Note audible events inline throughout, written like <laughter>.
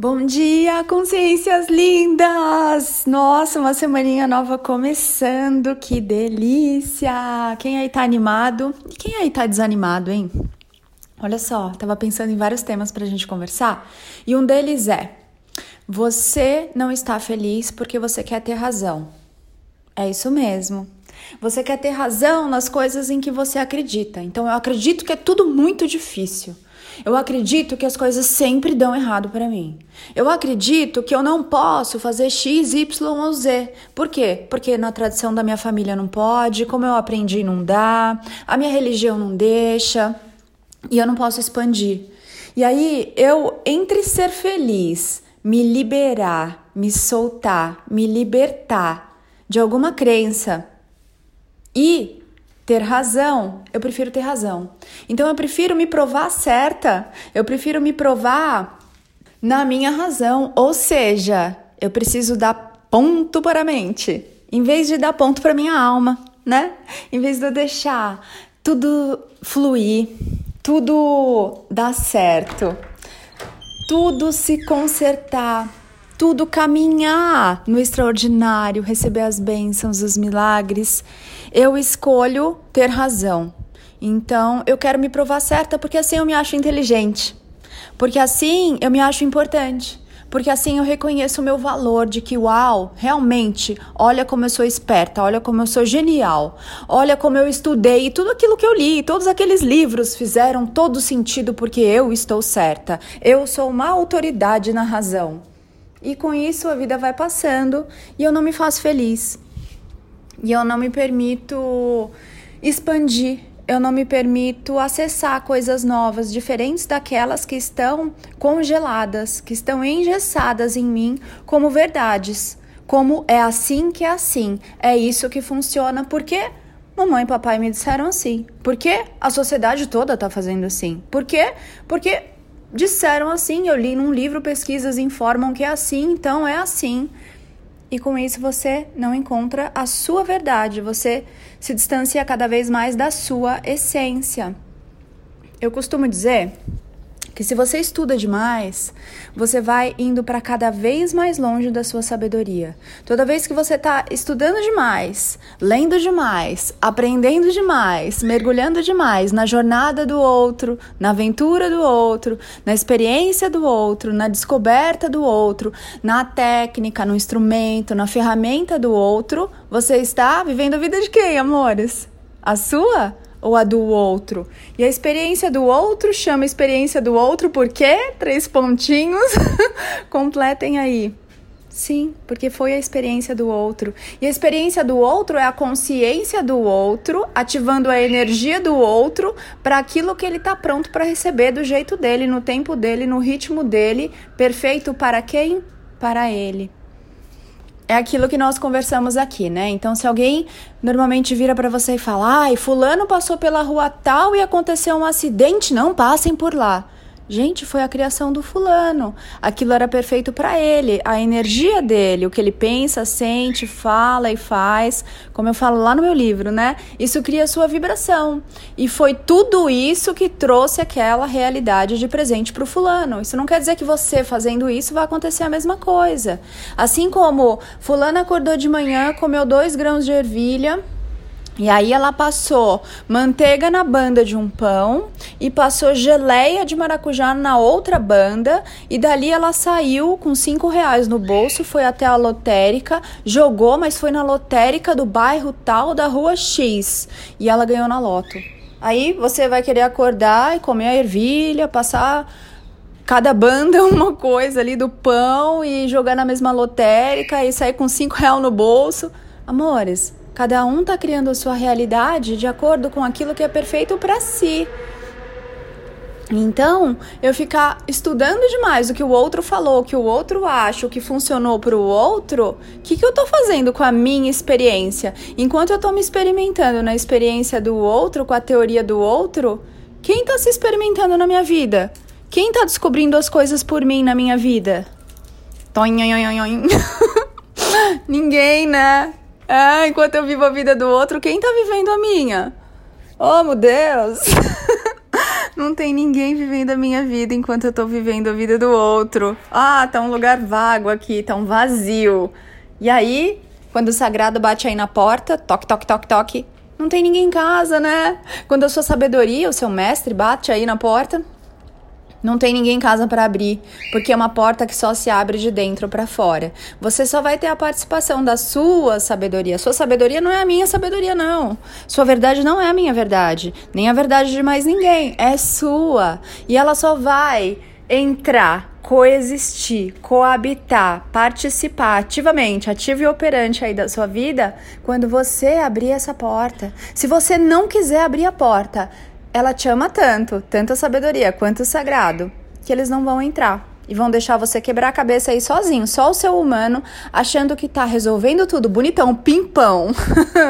Bom dia, consciências lindas! Nossa, uma semaninha nova começando, que delícia! Quem aí tá animado? E quem aí tá desanimado, hein? Olha só, tava pensando em vários temas pra gente conversar e um deles é: você não está feliz porque você quer ter razão. É isso mesmo. Você quer ter razão nas coisas em que você acredita. Então eu acredito que é tudo muito difícil. Eu acredito que as coisas sempre dão errado para mim. Eu acredito que eu não posso fazer X, Y ou Z. Por quê? Porque na tradição da minha família não pode, como eu aprendi não dá, a minha religião não deixa e eu não posso expandir. E aí eu, entre ser feliz, me liberar, me soltar, me libertar de alguma crença e ter razão, eu prefiro ter razão. Então eu prefiro me provar certa, eu prefiro me provar na minha razão, ou seja, eu preciso dar ponto para a mente, em vez de dar ponto para minha alma, né? Em vez de eu deixar tudo fluir, tudo dar certo, tudo se consertar, tudo caminhar no extraordinário, receber as bênçãos, os milagres. Eu escolho ter razão. Então, eu quero me provar certa porque assim eu me acho inteligente. Porque assim eu me acho importante. Porque assim eu reconheço o meu valor de que, uau, realmente, olha como eu sou esperta, olha como eu sou genial, olha como eu estudei e tudo aquilo que eu li, todos aqueles livros fizeram todo sentido porque eu estou certa. Eu sou uma autoridade na razão. E com isso a vida vai passando e eu não me faço feliz. E eu não me permito expandir, eu não me permito acessar coisas novas, diferentes daquelas que estão congeladas, que estão engessadas em mim como verdades. Como é assim que é assim, é isso que funciona, porque mamãe e papai me disseram assim. Porque a sociedade toda está fazendo assim. Por quê? Porque disseram assim, eu li num livro, pesquisas informam que é assim, então é assim. E com isso você não encontra a sua verdade, você se distancia cada vez mais da sua essência. Eu costumo dizer que se você estuda demais, você vai indo para cada vez mais longe da sua sabedoria. Toda vez que você está estudando demais, lendo demais, aprendendo demais, mergulhando demais na jornada do outro, na aventura do outro, na experiência do outro, na descoberta do outro, na técnica, no instrumento, na ferramenta do outro, você está vivendo a vida de quem, amores? A sua? Ou a do outro. E a experiência do outro chama experiência do outro porque três pontinhos <laughs> completem aí. Sim, porque foi a experiência do outro. E a experiência do outro é a consciência do outro, ativando a energia do outro para aquilo que ele está pronto para receber do jeito dele, no tempo dele, no ritmo dele, perfeito para quem? Para ele é aquilo que nós conversamos aqui, né? Então, se alguém normalmente vira para você e fala, ai, fulano passou pela rua tal e aconteceu um acidente, não passem por lá. Gente, foi a criação do fulano. Aquilo era perfeito para ele, a energia dele, o que ele pensa, sente, fala e faz, como eu falo lá no meu livro, né? Isso cria sua vibração. E foi tudo isso que trouxe aquela realidade de presente para o fulano. Isso não quer dizer que você fazendo isso vai acontecer a mesma coisa. Assim como fulano acordou de manhã, comeu dois grãos de ervilha e aí ela passou manteiga na banda de um pão e passou geleia de maracujá na outra banda e dali ela saiu com cinco reais no bolso, foi até a lotérica, jogou, mas foi na lotérica do bairro tal da rua X e ela ganhou na loto. Aí você vai querer acordar e comer a ervilha, passar cada banda <laughs> uma coisa ali do pão e jogar na mesma lotérica e sair com cinco reais no bolso. Amores, Cada um está criando a sua realidade de acordo com aquilo que é perfeito para si. Então, eu ficar estudando demais o que o outro falou, o que o outro acha, o que funcionou para o outro, o que, que eu estou fazendo com a minha experiência? Enquanto eu estou me experimentando na experiência do outro, com a teoria do outro, quem está se experimentando na minha vida? Quem está descobrindo as coisas por mim na minha vida? <laughs> Ninguém, né? Ah, enquanto eu vivo a vida do outro, quem tá vivendo a minha? Oh, meu Deus! <laughs> Não tem ninguém vivendo a minha vida enquanto eu tô vivendo a vida do outro. Ah, tá um lugar vago aqui, tá um vazio. E aí, quando o sagrado bate aí na porta, toque, toque, toque, toque, não tem ninguém em casa, né? Quando a sua sabedoria, o seu mestre bate aí na porta, não tem ninguém em casa para abrir, porque é uma porta que só se abre de dentro para fora. Você só vai ter a participação da sua sabedoria. Sua sabedoria não é a minha sabedoria, não. Sua verdade não é a minha verdade, nem a verdade de mais ninguém. É sua. E ela só vai entrar, coexistir, coabitar, participar ativamente, ativo e operante aí da sua vida, quando você abrir essa porta. Se você não quiser abrir a porta, ela te ama tanto, tanto a sabedoria quanto o sagrado, que eles não vão entrar e vão deixar você quebrar a cabeça aí sozinho, só o seu humano, achando que tá resolvendo tudo, bonitão, pimpão,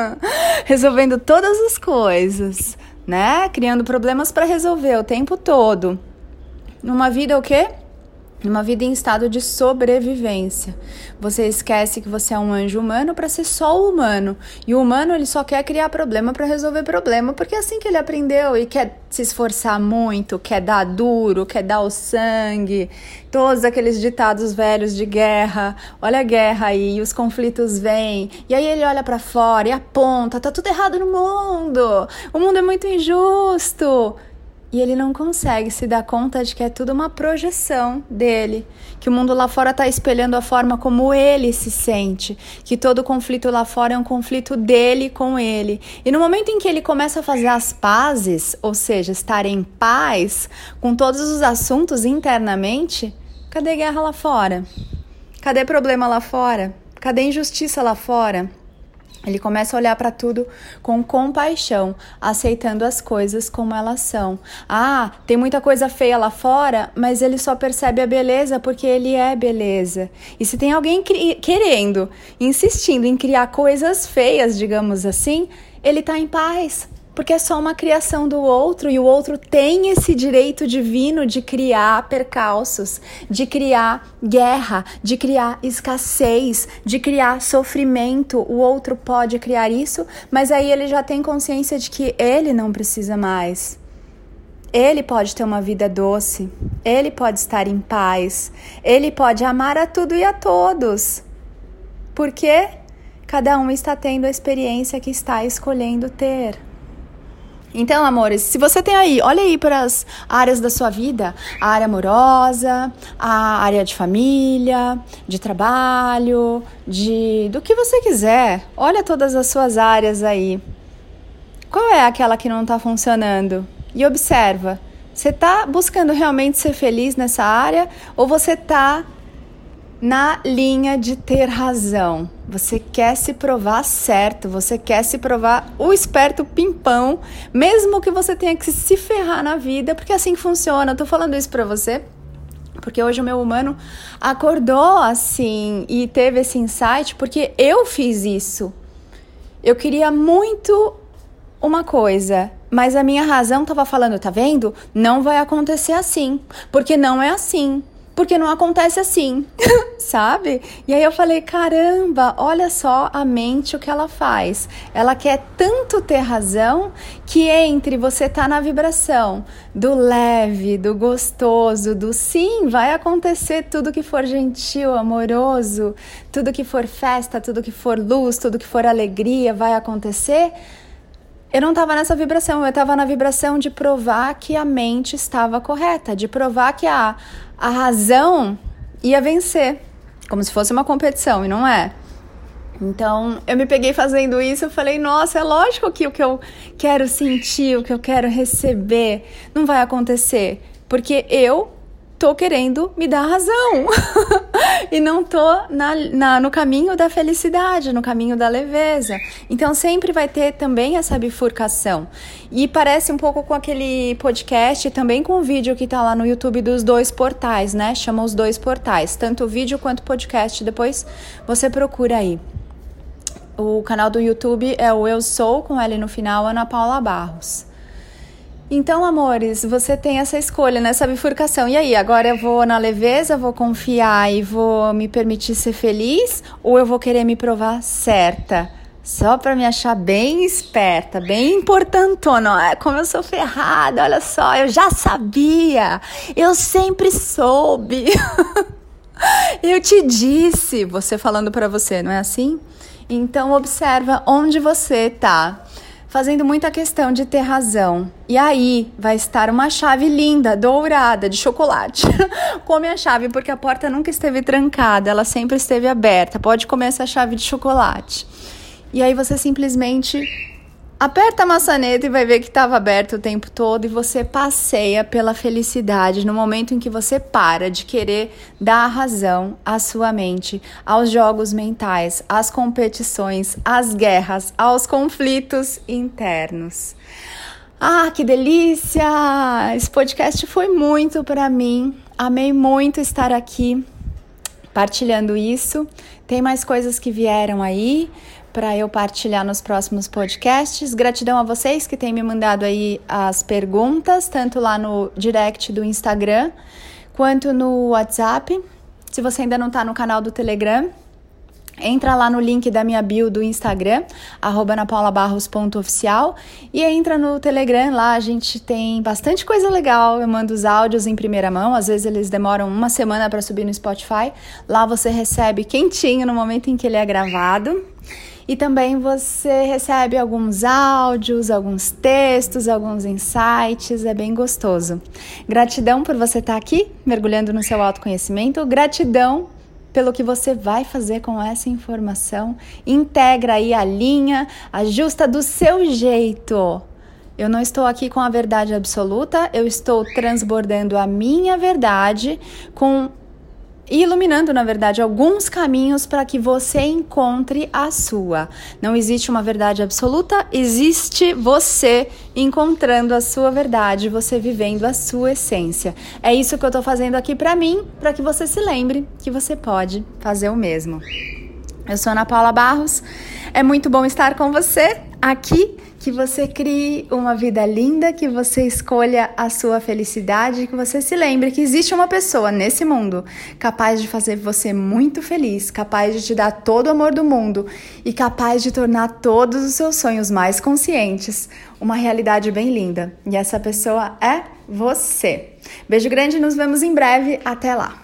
<laughs> resolvendo todas as coisas, né? Criando problemas para resolver o tempo todo. Numa vida o quê? Numa vida em estado de sobrevivência. Você esquece que você é um anjo humano para ser só humano. E o humano ele só quer criar problema para resolver problema, porque é assim que ele aprendeu e quer se esforçar muito, quer dar duro, quer dar o sangue. Todos aqueles ditados velhos de guerra. Olha a guerra aí, os conflitos vêm. E aí ele olha para fora e aponta, tá tudo errado no mundo. O mundo é muito injusto e ele não consegue se dar conta de que é tudo uma projeção dele, que o mundo lá fora está espelhando a forma como ele se sente, que todo conflito lá fora é um conflito dele com ele. E no momento em que ele começa a fazer as pazes, ou seja, estar em paz com todos os assuntos internamente, cadê guerra lá fora? Cadê problema lá fora? Cadê injustiça lá fora? Ele começa a olhar para tudo com compaixão, aceitando as coisas como elas são. Ah, tem muita coisa feia lá fora, mas ele só percebe a beleza porque ele é beleza. E se tem alguém querendo, insistindo em criar coisas feias, digamos assim, ele está em paz, porque é só uma criação do outro e o outro tem esse direito divino de criar percalços, de criar guerra, de criar escassez, de criar sofrimento. O outro pode criar isso, mas aí ele já tem consciência de que ele não precisa mais. Ele pode ter uma vida doce, ele pode estar em paz, ele pode amar a tudo e a todos. Porque cada um está tendo a experiência que está escolhendo ter. Então, amores, se você tem aí, olha aí para as áreas da sua vida, a área amorosa, a área de família, de trabalho, de do que você quiser. Olha todas as suas áreas aí. Qual é aquela que não está funcionando? E observa. Você está buscando realmente ser feliz nessa área ou você está na linha de ter razão. Você quer se provar certo, você quer se provar o esperto pimpão, mesmo que você tenha que se ferrar na vida, porque assim funciona. Eu tô falando isso pra você porque hoje o meu humano acordou assim e teve esse insight porque eu fiz isso. Eu queria muito uma coisa, mas a minha razão estava falando, tá vendo? Não vai acontecer assim, porque não é assim porque não acontece assim, <laughs> sabe? E aí eu falei, caramba, olha só a mente o que ela faz. Ela quer tanto ter razão que entre você tá na vibração do leve, do gostoso, do sim, vai acontecer tudo que for gentil, amoroso, tudo que for festa, tudo que for luz, tudo que for alegria, vai acontecer eu não estava nessa vibração, eu estava na vibração de provar que a mente estava correta, de provar que a, a razão ia vencer, como se fosse uma competição, e não é. Então, eu me peguei fazendo isso, eu falei, nossa, é lógico que o que eu quero sentir, o que eu quero receber, não vai acontecer, porque eu tô querendo me dar razão <laughs> e não tô na, na, no caminho da felicidade, no caminho da leveza. Então sempre vai ter também essa bifurcação. E parece um pouco com aquele podcast, também com o vídeo que tá lá no YouTube dos dois portais, né? Chama os dois portais, tanto o vídeo quanto o podcast. Depois você procura aí. O canal do YouTube é o Eu Sou, com L no final, Ana Paula Barros. Então, amores, você tem essa escolha nessa bifurcação. E aí, agora eu vou na leveza, vou confiar e vou me permitir ser feliz? Ou eu vou querer me provar certa? Só para me achar bem esperta, bem importantona. É como eu sou ferrada, olha só, eu já sabia. Eu sempre soube. <laughs> eu te disse, você falando para você, não é assim? Então observa onde você tá fazendo muita questão de ter razão. E aí vai estar uma chave linda, dourada, de chocolate. <laughs> Come a chave, porque a porta nunca esteve trancada, ela sempre esteve aberta. Pode comer essa chave de chocolate. E aí você simplesmente Aperta a maçaneta e vai ver que estava aberto o tempo todo e você passeia pela felicidade no momento em que você para de querer dar razão à sua mente, aos jogos mentais, às competições, às guerras, aos conflitos internos. Ah, que delícia! Esse podcast foi muito para mim. Amei muito estar aqui partilhando isso. Tem mais coisas que vieram aí para eu partilhar nos próximos podcasts. Gratidão a vocês que têm me mandado aí as perguntas, tanto lá no direct do Instagram quanto no WhatsApp. Se você ainda não está no canal do Telegram, Entra lá no link da minha bio do Instagram, napaulabarros.oficial e entra no Telegram, lá a gente tem bastante coisa legal, eu mando os áudios em primeira mão, às vezes eles demoram uma semana para subir no Spotify, lá você recebe quentinho no momento em que ele é gravado e também você recebe alguns áudios, alguns textos, alguns insights, é bem gostoso. Gratidão por você estar aqui, mergulhando no seu autoconhecimento. Gratidão pelo que você vai fazer com essa informação. Integra aí a linha, ajusta do seu jeito. Eu não estou aqui com a verdade absoluta, eu estou transbordando a minha verdade com e iluminando, na verdade, alguns caminhos para que você encontre a sua. Não existe uma verdade absoluta, existe você encontrando a sua verdade, você vivendo a sua essência. É isso que eu estou fazendo aqui para mim, para que você se lembre que você pode fazer o mesmo. Eu sou Ana Paula Barros. É muito bom estar com você aqui que você crie uma vida linda, que você escolha a sua felicidade, que você se lembre que existe uma pessoa nesse mundo capaz de fazer você muito feliz, capaz de te dar todo o amor do mundo e capaz de tornar todos os seus sonhos mais conscientes uma realidade bem linda. E essa pessoa é você. Beijo grande, nos vemos em breve. Até lá.